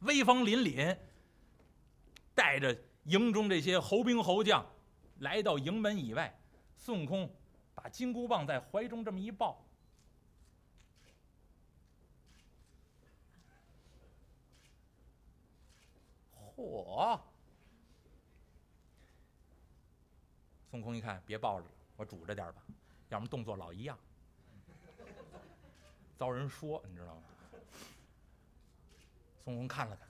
威风凛凛，带着营中这些侯兵侯将，来到营门以外。孙悟空把金箍棒在怀中这么一抱，嚯！孙悟空一看，别抱着了，我拄着点吧，要么动作老一样，遭人说，你知道吗？孙悟空看了看，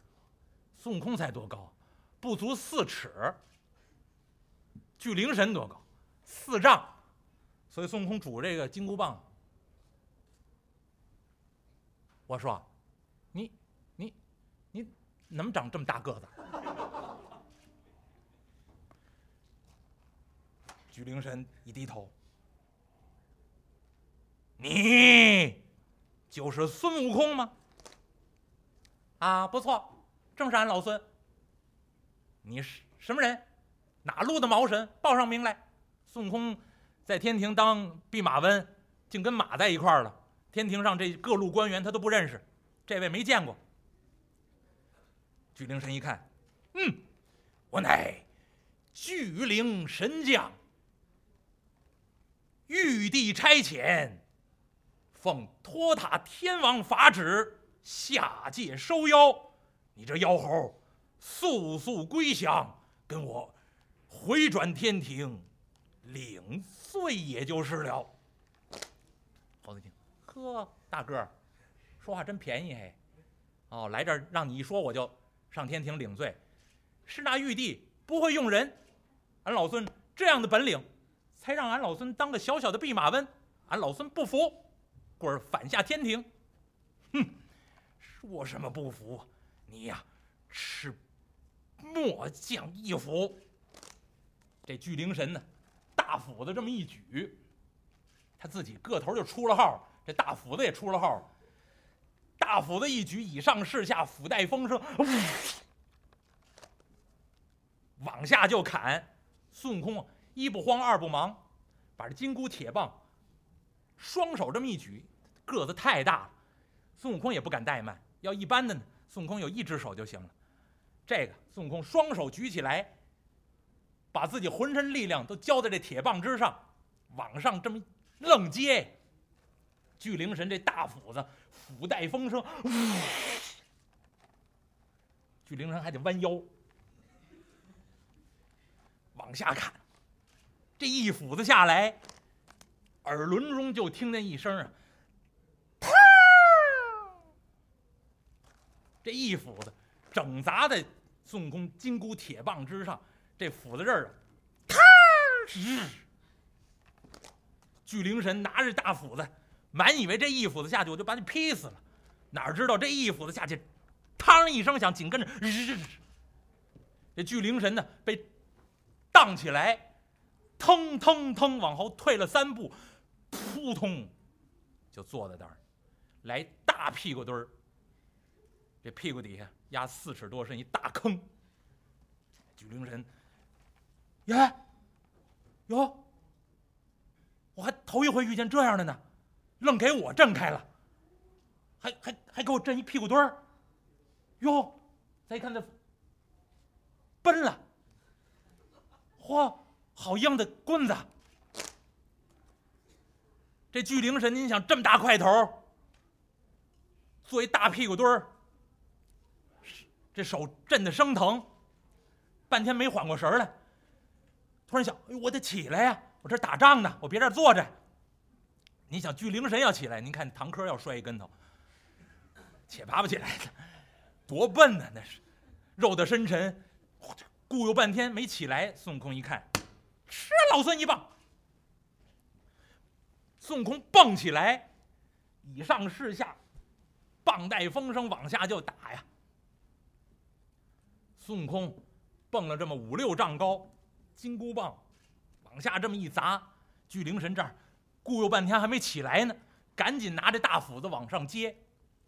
孙悟空才多高，不足四尺。巨灵神多高，四丈。所以孙悟空拄这个金箍棒，我说，你你你怎么长这么大个子？巨灵神一低头，你就是孙悟空吗？啊，不错，正是俺老孙。你是什么人？哪路的毛神？报上名来。孙悟空在天庭当弼马温，竟跟马在一块儿了。天庭上这各路官员他都不认识，这位没见过。巨灵神一看，嗯，我乃巨灵神将，玉帝差遣，奉托塔天王法旨。下界收妖，你这妖猴，速速归降，跟我回转天庭，领罪也就是了。猴子听，呵，大个儿，说话真便宜嘿！哦，来这儿让你一说，我就上天庭领罪。是那玉帝不会用人，俺老孙这样的本领，才让俺老孙当个小小的弼马温。俺老孙不服，棍儿反下天庭。哼！说什么不服？你呀，吃末将一斧。这巨灵神呢，大斧子这么一举，他自己个头就出了号，这大斧子也出了号。大斧子一举，以上是下，斧带风声，往下就砍。孙悟空一不慌二不忙，把这金箍铁棒双手这么一举，个子太大了，孙悟空也不敢怠慢。要一般的呢，孙悟空有一只手就行了。这个孙悟空双手举起来，把自己浑身力量都交在这铁棒之上，往上这么愣接。巨灵神这大斧子，斧带风声，巨灵神还得弯腰往下砍。这一斧子下来，耳轮中就听见一声啊。这一斧子整砸在孙悟空金箍铁棒之上，这斧子刃儿，咔！巨灵神拿着大斧子，满以为这一斧子下去我就把你劈死了，哪知道这一斧子下去，嘡一声响，紧跟着，这巨灵神呢被荡起来，腾腾腾往后退了三步，扑通就坐在那儿，来大屁股墩儿。这屁股底下压四尺多深一大坑，巨灵神，耶，哟，我还头一回遇见这样的呢，愣给我震开了，还还还给我震一屁股墩儿，哟，再一看这奔了，嚯，好硬的棍子，这巨灵神，您想这么大块头，做一大屁股墩儿。这手震得生疼，半天没缓过神来。突然想，哎呦，我得起来呀！我这打仗呢，我别这坐着。你想，巨灵神要起来，您看唐科要摔一跟头，且爬不起来，多笨呢！那是肉的深沉，咕悠半天没起来。孙悟空一看，吃老孙一棒！孙悟空蹦起来，以上是下，棒带风声往下就打呀。孙悟空蹦了这么五六丈高，金箍棒往下这么一砸，巨灵神这儿顾悠半天还没起来呢，赶紧拿着大斧子往上接，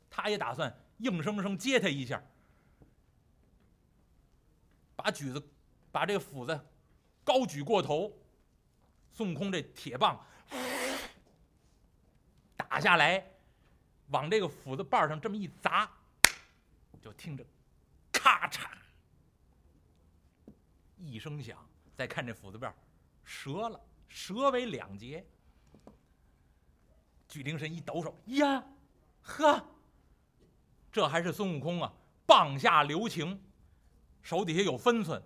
他也打算硬生生接他一下，把举子把这个斧子高举过头，孙悟空这铁棒打下来，往这个斧子把上这么一砸，就听着咔嚓，一声响。再看这斧子边折了，折为两截。巨灵神一抖手，呀，呵，这还是孙悟空啊，棒下留情，手底下有分寸。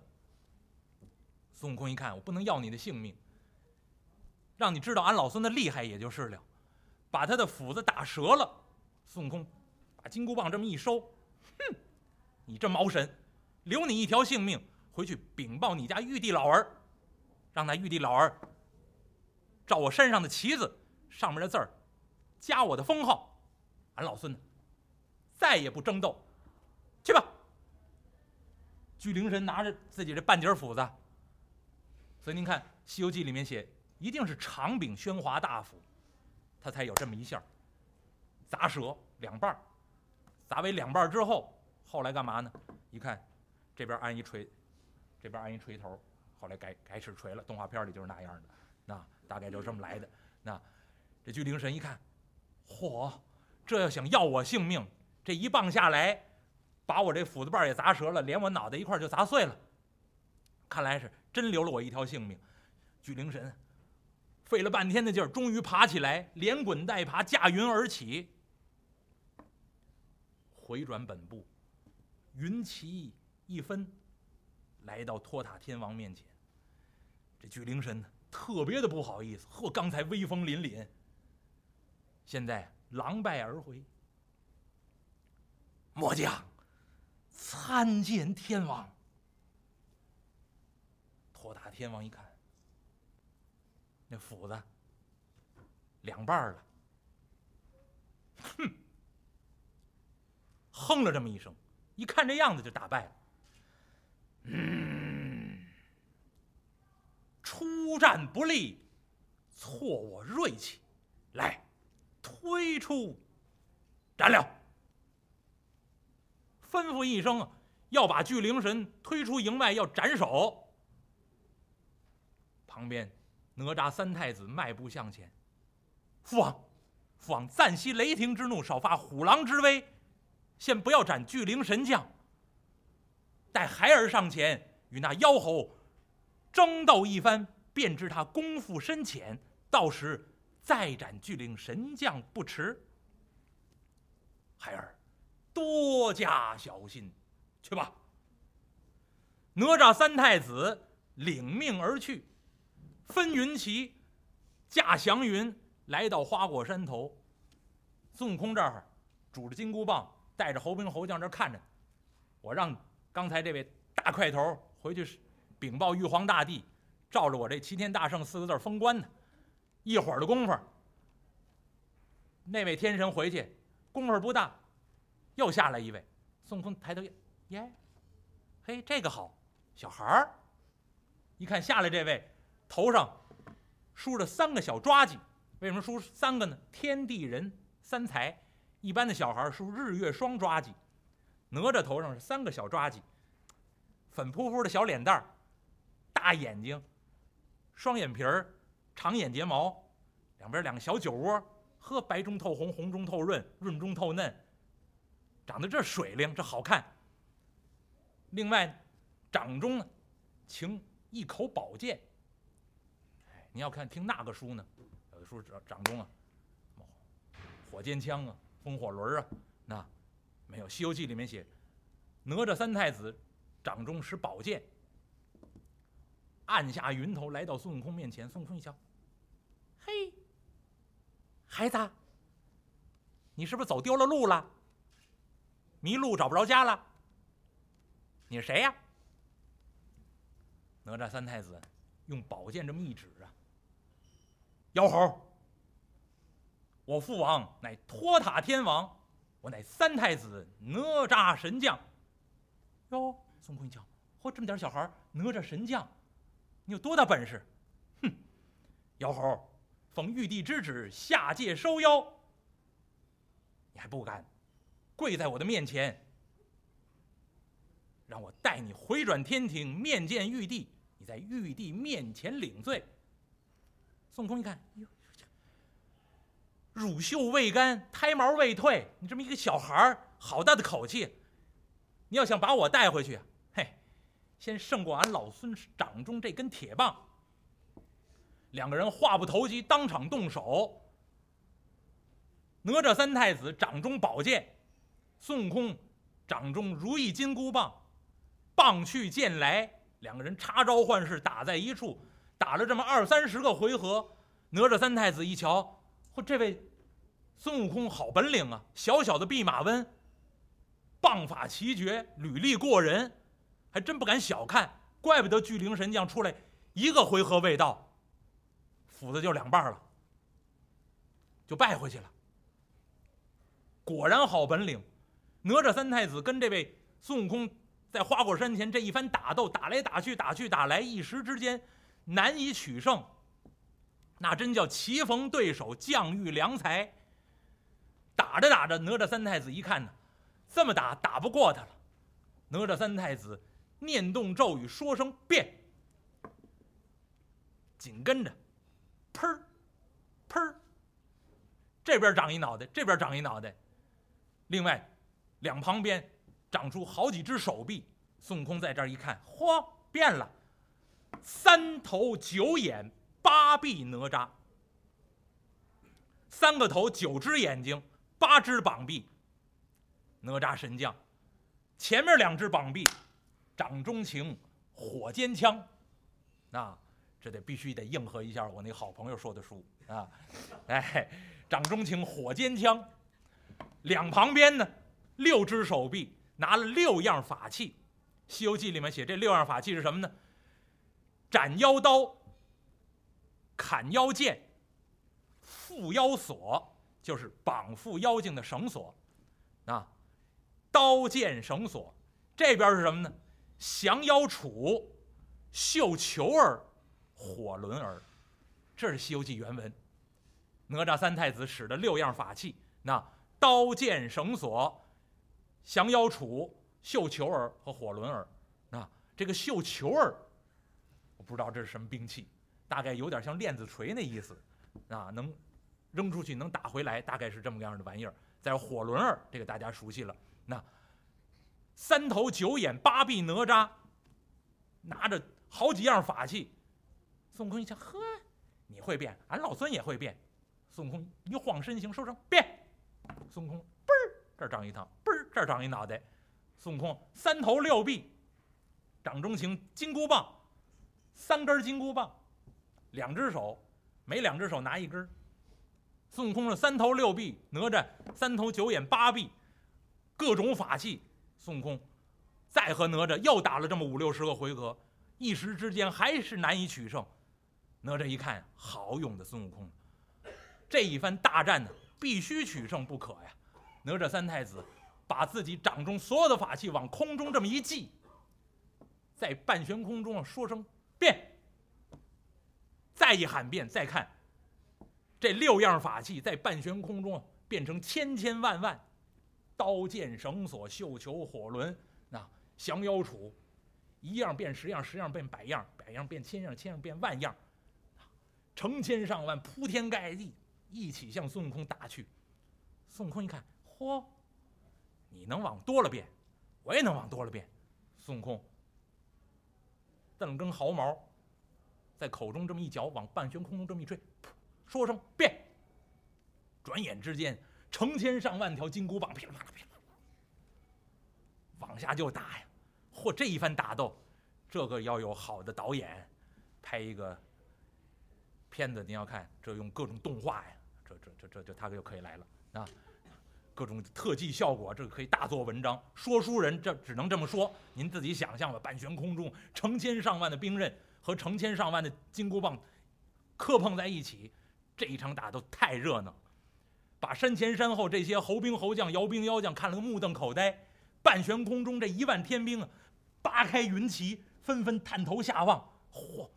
孙悟空一看，我不能要你的性命，让你知道俺老孙的厉害也就是了，把他的斧子打折了。孙悟空把金箍棒这么一收，哼，你这毛神，留你一条性命，回去禀报你家玉帝老儿，让那玉帝老儿照我身上的旗子上面的字儿。加我的封号，俺老孙呢，再也不争斗，去吧。巨灵神拿着自己这半截斧子，所以您看《西游记》里面写，一定是长柄宣华大斧，他才有这么一下砸折两半砸为两半之后，后来干嘛呢？一看，这边安一锤，这边按一锤头，后来改改使锤了。动画片里就是那样的，那大概就这么来的。那这巨灵神一看。嚯，这要想要我性命，这一棒下来，把我这斧子把也砸折了，连我脑袋一块就砸碎了。看来是真留了我一条性命。巨灵神费了半天的劲儿，终于爬起来，连滚带爬，驾云而起，回转本部，云旗一分，来到托塔天王面前。这巨灵神特别的不好意思，呵，刚才威风凛凛。现在狼狈而回，末将参见天王。托塔天王一看，那斧子两半了，哼，哼！了这么一声，一看这样子就打败了。嗯，出战不利，挫我锐气，来。推出斩了！吩咐一声，要把巨灵神推出营外，要斩首。旁边哪吒三太子迈步向前：“父王，父王暂息雷霆之怒，少发虎狼之威，先不要斩巨灵神将。待孩儿上前与那妖猴争斗一番，便知他功夫深浅，到时。”再斩巨灵神将不迟，孩儿多加小心，去吧。哪吒三太子领命而去，分云旗，驾祥云来到花果山头。孙悟空这儿拄着金箍棒，带着猴兵猴将这儿看着。我让刚才这位大块头回去禀报玉皇大帝，照着我这齐天大圣四个字封官呢。一会儿的功夫，那位天神回去，功夫不大，又下来一位。孙悟空抬头耶，嘿，这个好，小孩儿。一看下来这位，头上梳着三个小抓髻。为什么梳三个呢？天地人三才，一般的小孩梳日月双抓髻，哪吒头上是三个小抓髻，粉扑扑的小脸蛋儿，大眼睛，双眼皮儿。长眼睫毛，两边两个小酒窝，呵，白中透红，红中透润，润中透嫩，长得这水灵，这好看。另外，掌中呢，擎一口宝剑。你要看听那个书呢，有的书掌掌中啊，火尖枪啊，风火轮啊，那没有《西游记》里面写，哪吒三太子掌中使宝剑。按下云头，来到孙悟空面前。孙悟空一瞧，嘿，孩子，你是不是走丢了路了？迷路找不着家了？你是谁呀？哪吒三太子用宝剑这么一指啊，妖猴，我父王乃托塔天王，我乃三太子哪吒神将。哟，孙悟空一瞧，嚯，这么点小孩哪吒神将。你有多大本事？哼！妖猴，奉玉帝之旨下界收妖，你还不敢跪在我的面前，让我带你回转天庭面见玉帝，你在玉帝面前领罪。孙悟空一看，哟，乳臭未干，胎毛未退，你这么一个小孩儿，好大的口气！你要想把我带回去，嘿，先胜过俺老孙掌中这根铁棒。两个人话不投机，当场动手。哪吒三太子掌中宝剑，孙悟空掌中如意金箍棒，棒去剑来，两个人插招换式打在一处，打了这么二三十个回合。哪吒三太子一瞧，嚯，这位孙悟空好本领啊！小小的弼马温，棒法奇绝，履历过人，还真不敢小看。怪不得巨灵神将出来一个回合未到，斧子就两半了，就败回去了。果然好本领，哪吒三太子跟这位孙悟空在花果山前这一番打斗，打来打去，打去打来，一时之间难以取胜。那真叫棋逢对手，将遇良才。打着打着，哪吒三太子一看呢，这么打打不过他了。哪吒三太子念动咒语，说声变，紧跟着，砰儿，砰，这边长一脑袋，这边长一脑袋。另外，两旁边长出好几只手臂。孙悟空在这儿一看，嚯，变了，三头九眼。八臂哪吒，三个头，九只眼睛，八只膀臂。哪吒神将，前面两只膀臂，掌中情，火尖枪。那这得必须得应和一下我那好朋友说的书啊！哎，掌中情，火尖枪。两旁边呢，六只手臂，拿了六样法器。《西游记》里面写这六样法器是什么呢？斩妖刀。砍妖剑，缚妖索就是绑缚妖精的绳索，啊，刀剑绳索，这边是什么呢？降妖杵、绣球儿、火轮儿，这是《西游记》原文。哪吒三太子使的六样法器，那刀剑绳索、降妖杵、绣球儿和火轮儿，啊，这个绣球儿，我不知道这是什么兵器。大概有点像链子锤那意思，啊，能扔出去能打回来，大概是这么个样的玩意儿。再火轮儿，这个大家熟悉了。那三头九眼八臂哪吒拿着好几样法器，孙悟空一瞧，呵，你会变，俺老孙也会变。孙悟空一晃身形，说声变。孙悟空嘣儿这儿长一趟，嘣儿这儿长一脑袋。孙悟空三头六臂，掌中情金箍棒，三根金箍棒。两只手，每两只手拿一根。孙悟空是三头六臂，哪吒三头九眼八臂，各种法器。孙悟空再和哪吒又打了这么五六十个回合，一时之间还是难以取胜。哪吒一看，好勇的孙悟空，这一番大战呢，必须取胜不可呀！哪吒三太子把自己掌中所有的法器往空中这么一系，在半悬空中说声变。再一喊变，再看这六样法器在半悬空中变成千千万万，刀剑绳索绣球火轮，那降妖杵，一样变十样，十样变百样，百样变千样，千样变万样，成千上万铺天盖地一起向孙悟空打去。孙悟空一看，嚯，你能往多了变，我也能往多了变。孙悟空瞪根毫毛。在口中这么一嚼，往半悬空中这么一吹，说声变。转眼之间，成千上万条金箍棒噼里啪啦噼里啪啦往下就打呀！嚯，这一番打斗，这个要有好的导演拍一个片子，你要看这用各种动画呀，这这这这就他就可以来了啊！各种特技效果，这个可以大做文章。说书人这只能这么说，您自己想象吧。半悬空中，成千上万的兵刃。和成千上万的金箍棒磕碰在一起，这一场打斗太热闹，把山前山后这些猴兵猴将、妖兵妖将看了个目瞪口呆。半悬空中这一万天兵啊，扒开云旗，纷纷探头下望。嚯，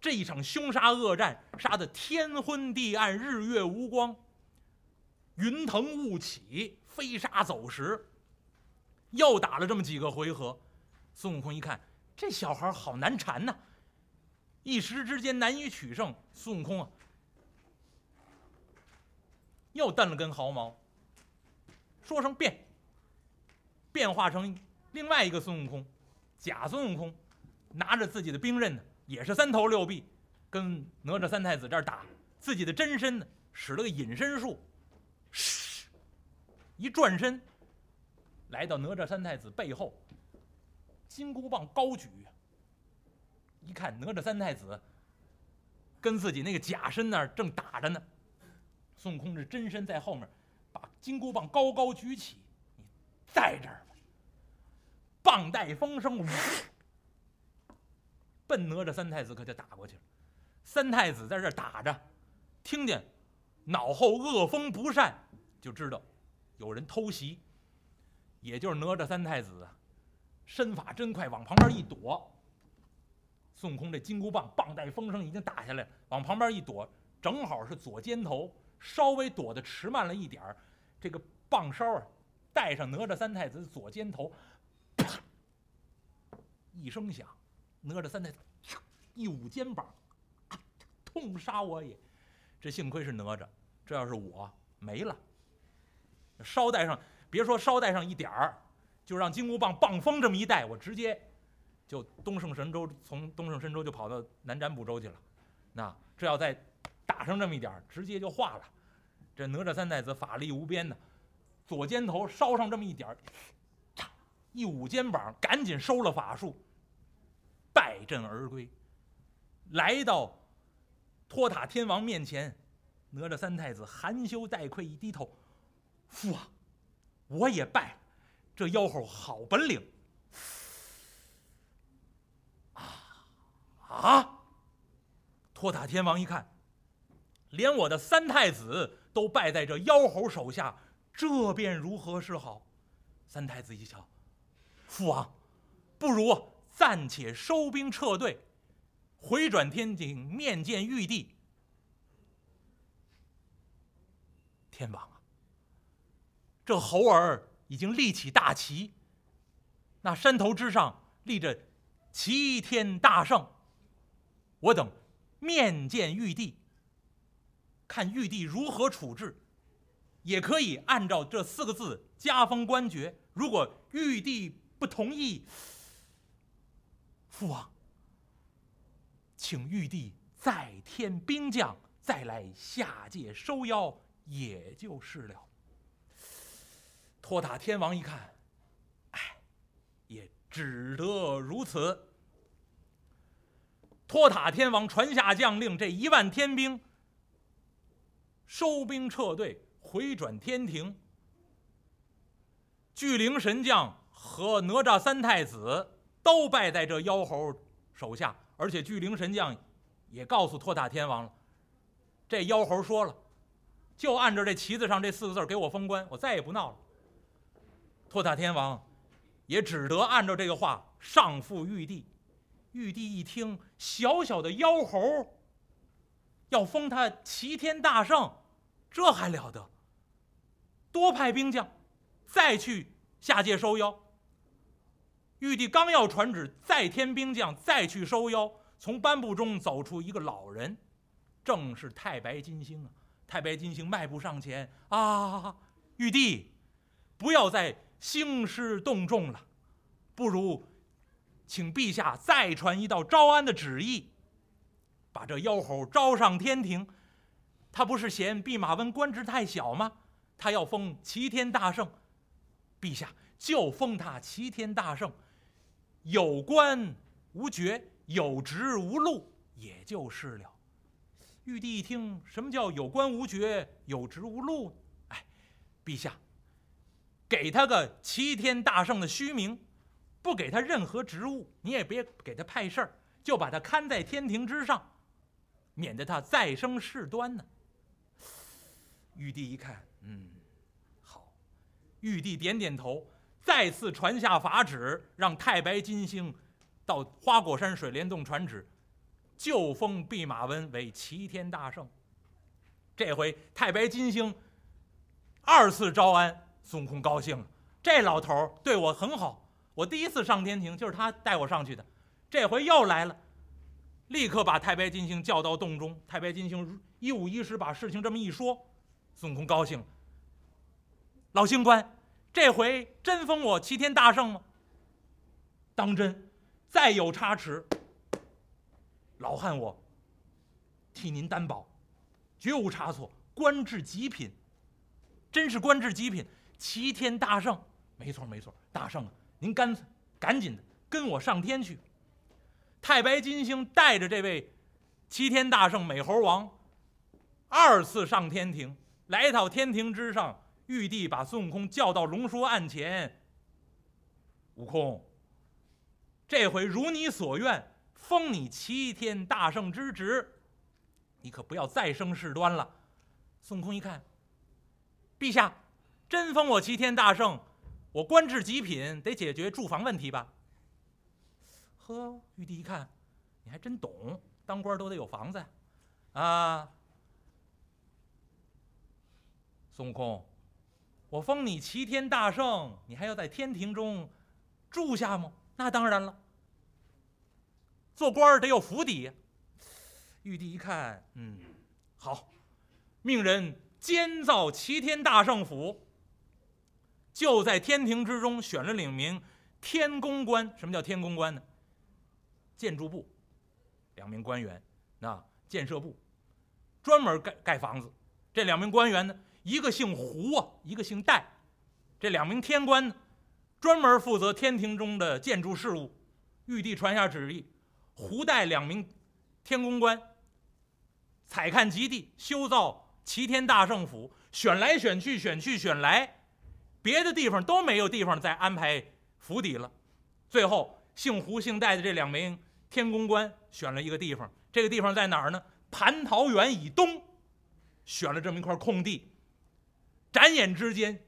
这一场凶杀恶战，杀得天昏地暗，日月无光，云腾雾起，飞沙走石。又打了这么几个回合，孙悟空一看，这小孩好难缠呐。一时之间难以取胜，孙悟空啊，又瞪了根毫毛，说声变，变化成另外一个孙悟空，假孙悟空，拿着自己的兵刃呢，也是三头六臂，跟哪吒三太子这儿打。自己的真身呢，使了个隐身术，嘘，一转身，来到哪吒三太子背后，金箍棒高举。一看哪吒三太子跟自己那个假身那儿正打着呢，孙悟空这真身在后面，把金箍棒高高举起，你在这儿。棒带风声，奔哪吒三太子可就打过去了。三太子在这打着，听见脑后恶风不善，就知道有人偷袭。也就是哪吒三太子身法真快，往旁边一躲。孙悟空这金箍棒棒带风声已经打下来，往旁边一躲，正好是左肩头，稍微躲的迟慢了一点儿这个棒梢啊，带上哪吒三太子左肩头。啪！一声响，哪吒三太子一捂肩膀，痛杀我也！这幸亏是哪吒，这要是我没了。梢带上，别说梢带上一点儿，就让金箍棒棒风这么一带，我直接就东胜神州，从东胜神州就跑到南瞻部洲去了。那这要再打上这么一点儿，直接就化了。这哪吒三太子法力无边呢，左肩头烧上这么一点儿。一捂肩膀，赶紧收了法术，败阵而归。来到托塔天王面前，哪吒三太子含羞带愧，一低头：“父王，我也败了。这妖猴好本领。”啊！托塔天王一看，连我的三太子都败在这妖猴手下，这便如何是好？三太子一瞧。父王，不如暂且收兵撤退，回转天庭面见玉帝。天王啊，这猴儿已经立起大旗，那山头之上立着齐天大圣。我等面见玉帝，看玉帝如何处置，也可以按照这四个字加封官爵。如果玉帝，不同意，父王，请玉帝再添兵将，再来下界收妖，也就是了。托塔天王一看，哎，也只得如此。托塔天王传下将令，这一万天兵收兵撤退，回转天庭。巨灵神将。和哪吒三太子都败在这妖猴手下，而且巨灵神将也告诉托塔天王了。这妖猴说了，就按照这旗子上这四个字给我封官，我再也不闹了。托塔天王也只得按照这个话上复玉帝。玉帝一听，小小的妖猴要封他齐天大圣，这还了得？多派兵将再去下界收妖。玉帝刚要传旨，再添兵将，再去收妖。从颁布中走出一个老人，正是太白金星啊！太白金星迈步上前啊，玉帝，不要再兴师动众了，不如请陛下再传一道招安的旨意，把这妖猴招上天庭。他不是嫌弼马温官职太小吗？他要封齐天大圣，陛下就封他齐天大圣。有官无爵，有职无禄，也就是了。玉帝一听，什么叫有官无爵，有职无禄？哎，陛下，给他个齐天大圣的虚名，不给他任何职务，你也别给他派事儿，就把他看在天庭之上，免得他再生事端呢。玉帝一看，嗯，好。玉帝点点头。再次传下法旨，让太白金星到花果山水帘洞传旨，就封弼马温为齐天大圣。这回太白金星二次招安，孙悟空高兴了。这老头对我很好，我第一次上天庭就是他带我上去的，这回又来了，立刻把太白金星叫到洞中。太白金星一五一十把事情这么一说，孙悟空高兴了。老星官。这回真封我齐天大圣吗？当真，再有差池，老汉我替您担保，绝无差错，官至极品，真是官至极品，齐天大圣，没错没错，大圣啊，您干脆赶紧的跟我上天去。太白金星带着这位齐天大圣美猴王二次上天庭，来到天庭之上，玉帝把孙悟空叫到龙书案前。悟空，这回如你所愿，封你齐天大圣之职，你可不要再生事端了。孙悟空一看，陛下真封我齐天大圣，我官至极品，得解决住房问题吧？呵，玉帝一看，你还真懂，当官都得有房子，啊！孙悟空，我封你齐天大圣，你还要在天庭中住下吗？那当然了，做官得有府邸。玉帝一看，嗯，好，命人监造齐天大圣府，就在天庭之中选了两名天宫官。什么叫天宫官呢？建筑部，两名官员，那建设部，专门盖盖房子。这两名官员呢，一个姓胡啊，一个姓戴。这两名天官呢，专门负责天庭中的建筑事务。玉帝传下旨意，胡戴两名天宫官，采看极地，修造齐天大圣府。选来选去，选去选来，别的地方都没有地方再安排府邸了。最后，姓胡姓戴的这两名。天宫官选了一个地方，这个地方在哪儿呢？蟠桃园以东，选了这么一块空地，转眼之间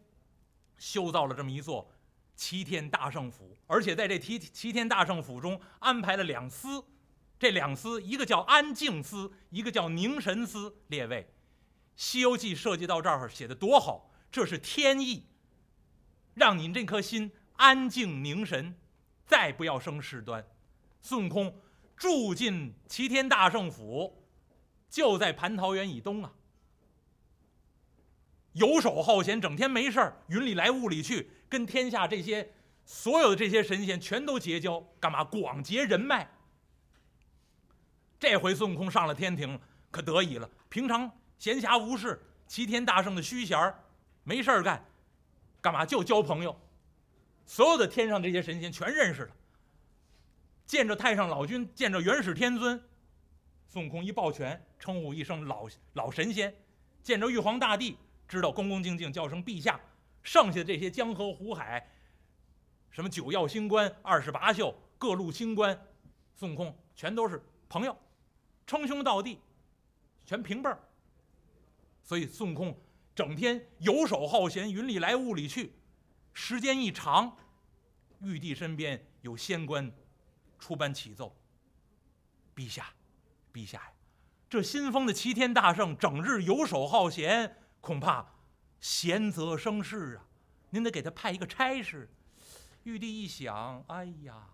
修造了这么一座齐天大圣府，而且在这齐齐天大圣府中安排了两司，这两司一个叫安静司，一个叫凝神司。列位，《西游记》设计到这儿写的多好，这是天意，让您这颗心安静凝神，再不要生事端。孙悟空住进齐天大圣府，就在蟠桃园以东啊。游手好闲，整天没事儿，云里来雾里去，跟天下这些所有的这些神仙全都结交，干嘛？广结人脉。这回孙悟空上了天庭，可得意了。平常闲暇无事，齐天大圣的虚闲，没事儿干，干嘛？就交朋友。所有的天上这些神仙全认识了。见着太上老君，见着元始天尊，孙悟空一抱拳，称呼一声老老神仙；见着玉皇大帝，知道恭恭敬敬叫声陛下。剩下的这些江河湖海，什么九曜星官、二十八宿、各路星官，孙悟空全都是朋友，称兄道弟，全平辈儿。所以孙悟空整天游手好闲，云里来雾里去，时间一长，玉帝身边有仙官。出班启奏，陛下，陛下呀，这新封的齐天大圣整日游手好闲，恐怕闲则生事啊！您得给他派一个差事。玉帝一想，哎呀，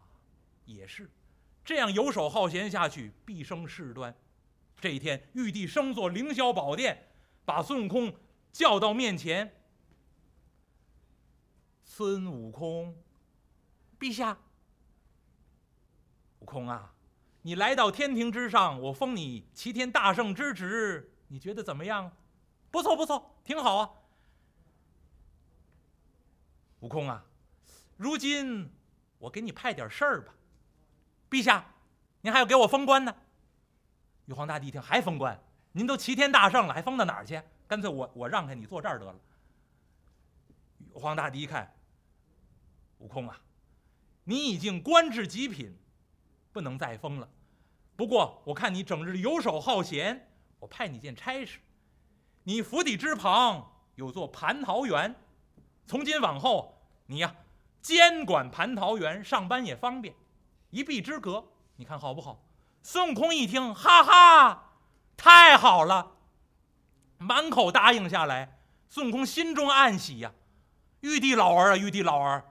也是，这样游手好闲下去，必生事端。这一天，玉帝升坐凌霄宝殿，把孙悟空叫到面前。孙悟空，陛下。悟空啊，你来到天庭之上，我封你齐天大圣之职，你觉得怎么样？不错不错，挺好啊。悟空啊，如今我给你派点事儿吧。陛下，您还要给我封官呢。玉皇大帝一听，还封官？您都齐天大圣了，还封到哪儿去？干脆我我让开，你坐这儿得了。玉皇大帝一看，悟空啊，你已经官至极品。不能再封了。不过我看你整日游手好闲，我派你件差事。你府邸之旁有座蟠桃园，从今往后你呀监管蟠桃园，上班也方便，一壁之隔，你看好不好？孙悟空一听，哈哈，太好了，满口答应下来。孙悟空心中暗喜呀，玉帝老儿啊，玉帝老儿。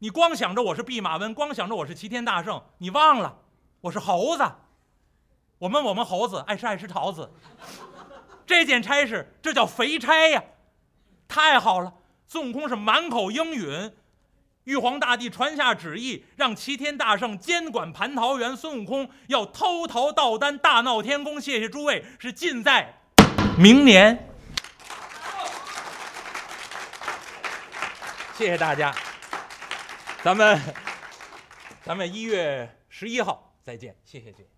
你光想着我是弼马温，光想着我是齐天大圣，你忘了我是猴子。我们我们猴子爱吃爱吃桃子。这件差事，这叫肥差呀！太好了，孙悟空是满口应允，玉皇大帝传下旨意，让齐天大圣监管蟠桃园，孙悟空要偷桃盗丹，大闹天宫。谢谢诸位，是尽在明年。谢谢大家，咱们咱们一月十一号再见，谢谢谢。